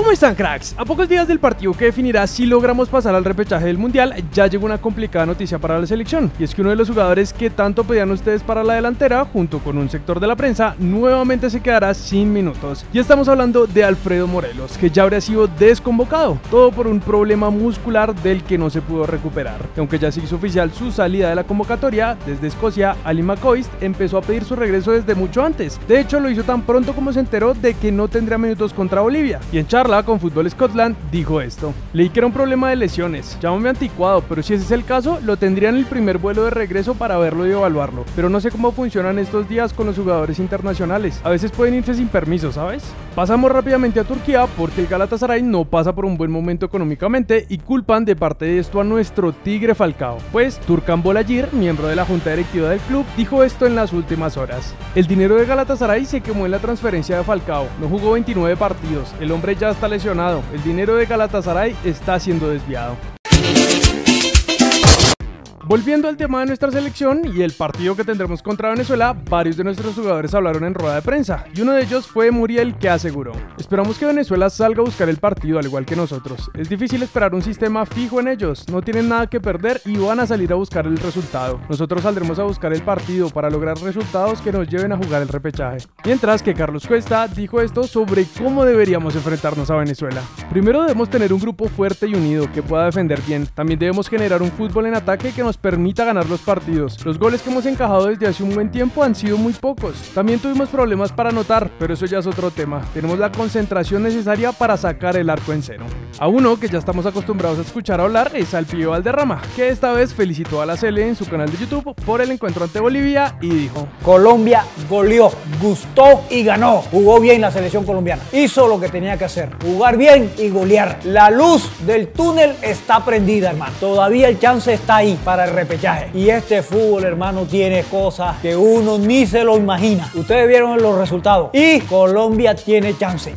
¿Cómo están cracks? A pocos días del partido que definirá si logramos pasar al repechaje del Mundial, ya llegó una complicada noticia para la selección, y es que uno de los jugadores que tanto pedían ustedes para la delantera, junto con un sector de la prensa, nuevamente se quedará sin minutos. Y estamos hablando de Alfredo Morelos, que ya habría sido desconvocado, todo por un problema muscular del que no se pudo recuperar. Aunque ya se hizo oficial su salida de la convocatoria, desde Escocia, Ali McCoist empezó a pedir su regreso desde mucho antes. De hecho, lo hizo tan pronto como se enteró de que no tendría minutos contra Bolivia. Y en charla con Fútbol Scotland dijo esto. Leí que era un problema de lesiones, llámame anticuado, pero si ese es el caso, lo tendría en el primer vuelo de regreso para verlo y evaluarlo. Pero no sé cómo funcionan estos días con los jugadores internacionales. A veces pueden irse sin permiso, ¿sabes? Pasamos rápidamente a Turquía porque el Galatasaray no pasa por un buen momento económicamente y culpan de parte de esto a nuestro Tigre Falcao. Pues Turkan Bolayir, miembro de la junta directiva del club, dijo esto en las últimas horas. El dinero de Galatasaray se quemó en la transferencia de Falcao. No jugó 29 partidos. El hombre ya está lesionado el dinero de Galatasaray está siendo desviado. Volviendo al tema de nuestra selección y el partido que tendremos contra Venezuela, varios de nuestros jugadores hablaron en rueda de prensa y uno de ellos fue Muriel que aseguró, esperamos que Venezuela salga a buscar el partido al igual que nosotros, es difícil esperar un sistema fijo en ellos, no tienen nada que perder y van a salir a buscar el resultado, nosotros saldremos a buscar el partido para lograr resultados que nos lleven a jugar el repechaje. Mientras que Carlos Cuesta dijo esto sobre cómo deberíamos enfrentarnos a Venezuela. Primero debemos tener un grupo fuerte y unido que pueda defender bien, también debemos generar un fútbol en ataque que nos permita ganar los partidos. Los goles que hemos encajado desde hace un buen tiempo han sido muy pocos. También tuvimos problemas para anotar, pero eso ya es otro tema. Tenemos la concentración necesaria para sacar el arco en cero. A uno que ya estamos acostumbrados a escuchar hablar es al Pío Valderrama, que esta vez felicitó a la Cele en su canal de YouTube por el encuentro ante Bolivia y dijo: Colombia goleó, gustó y ganó. Jugó bien la selección colombiana. Hizo lo que tenía que hacer, jugar bien y golear. La luz del túnel está prendida, hermano. Todavía el chance está ahí para el repechaje. Y este fútbol, hermano, tiene cosas que uno ni se lo imagina. Ustedes vieron los resultados. Y Colombia tiene chance.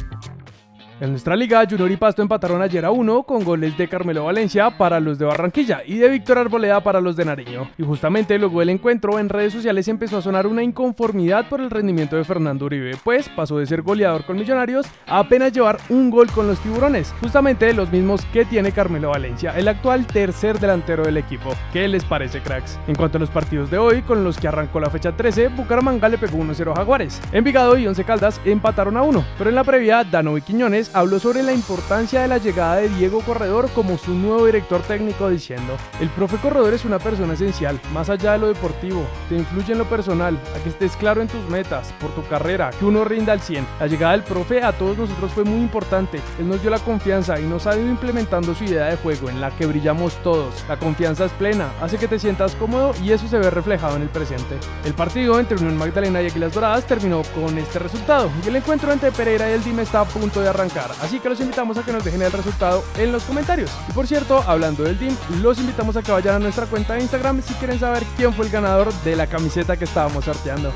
En nuestra liga, Junior y Pasto empataron ayer a uno con goles de Carmelo Valencia para los de Barranquilla y de Víctor Arboleda para los de Nariño. Y justamente luego del encuentro, en redes sociales empezó a sonar una inconformidad por el rendimiento de Fernando Uribe, pues pasó de ser goleador con Millonarios a apenas llevar un gol con los tiburones, justamente los mismos que tiene Carmelo Valencia, el actual tercer delantero del equipo. ¿Qué les parece, cracks? En cuanto a los partidos de hoy, con los que arrancó la fecha 13, Bucaramanga le pegó 1-0 a Jaguares. Envigado y Once Caldas empataron a 1, pero en la previa, Dano y Quiñones habló sobre la importancia de la llegada de Diego Corredor como su nuevo director técnico diciendo, el profe Corredor es una persona esencial, más allá de lo deportivo, te influye en lo personal, a que estés claro en tus metas, por tu carrera, que uno rinda al 100. La llegada del profe a todos nosotros fue muy importante, él nos dio la confianza y nos ha ido implementando su idea de juego en la que brillamos todos. La confianza es plena, hace que te sientas cómodo y eso se ve reflejado en el presente. El partido entre Unión Magdalena y Águilas Doradas terminó con este resultado y el encuentro entre Pereira y el Dime está a punto de arrancar. Así que los invitamos a que nos dejen el resultado en los comentarios. Y por cierto, hablando del team, los invitamos a que vayan a nuestra cuenta de Instagram si quieren saber quién fue el ganador de la camiseta que estábamos sorteando.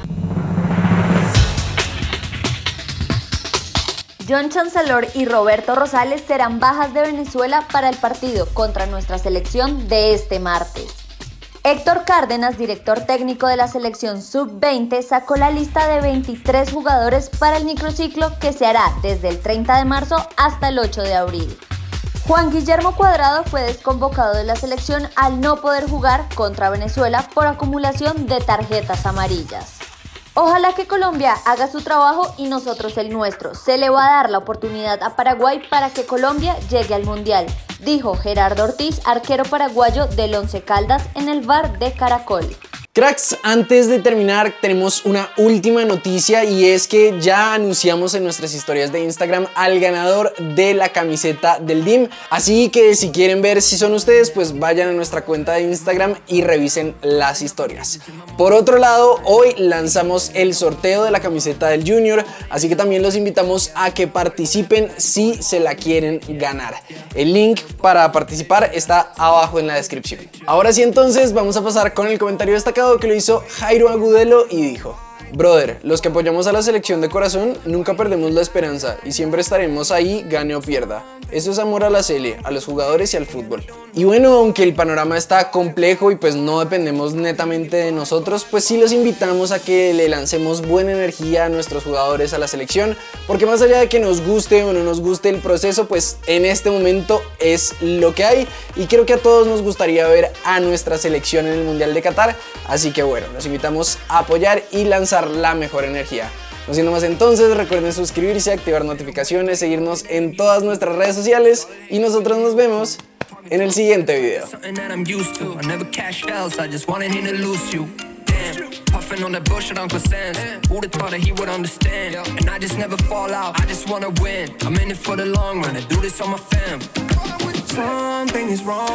John Chancellor y Roberto Rosales serán bajas de Venezuela para el partido contra nuestra selección de este martes. Héctor Cárdenas, director técnico de la selección sub-20, sacó la lista de 23 jugadores para el microciclo que se hará desde el 30 de marzo hasta el 8 de abril. Juan Guillermo Cuadrado fue desconvocado de la selección al no poder jugar contra Venezuela por acumulación de tarjetas amarillas. Ojalá que Colombia haga su trabajo y nosotros el nuestro. Se le va a dar la oportunidad a Paraguay para que Colombia llegue al Mundial, dijo Gerardo Ortiz, arquero paraguayo del Once Caldas en el bar de Caracol. Cracks, antes de terminar tenemos una última noticia y es que ya anunciamos en nuestras historias de Instagram al ganador de la camiseta del DIM. Así que si quieren ver si son ustedes, pues vayan a nuestra cuenta de Instagram y revisen las historias. Por otro lado, hoy lanzamos el sorteo de la camiseta del Junior, así que también los invitamos a que participen si se la quieren ganar. El link para participar está abajo en la descripción. Ahora sí entonces vamos a pasar con el comentario destacado que lo hizo Jairo Agudelo y dijo Brother, los que apoyamos a la selección de corazón nunca perdemos la esperanza y siempre estaremos ahí, gane o pierda. Eso es amor a la Cele, a los jugadores y al fútbol. Y bueno, aunque el panorama está complejo y pues no dependemos netamente de nosotros, pues sí los invitamos a que le lancemos buena energía a nuestros jugadores a la selección, porque más allá de que nos guste o no nos guste el proceso, pues en este momento es lo que hay y creo que a todos nos gustaría ver a nuestra selección en el Mundial de Qatar, así que bueno, los invitamos a apoyar y lanzar la mejor energía. No siendo más entonces, recuerden suscribirse, activar notificaciones, seguirnos en todas nuestras redes sociales y nosotros nos vemos en el siguiente video. Puffin' on that bullshit Uncle Sam's. Who'd have thought that he would understand? And I just never fall out, I just wanna win. I'm in it for the long run, I do this on my fam. Something is wrong.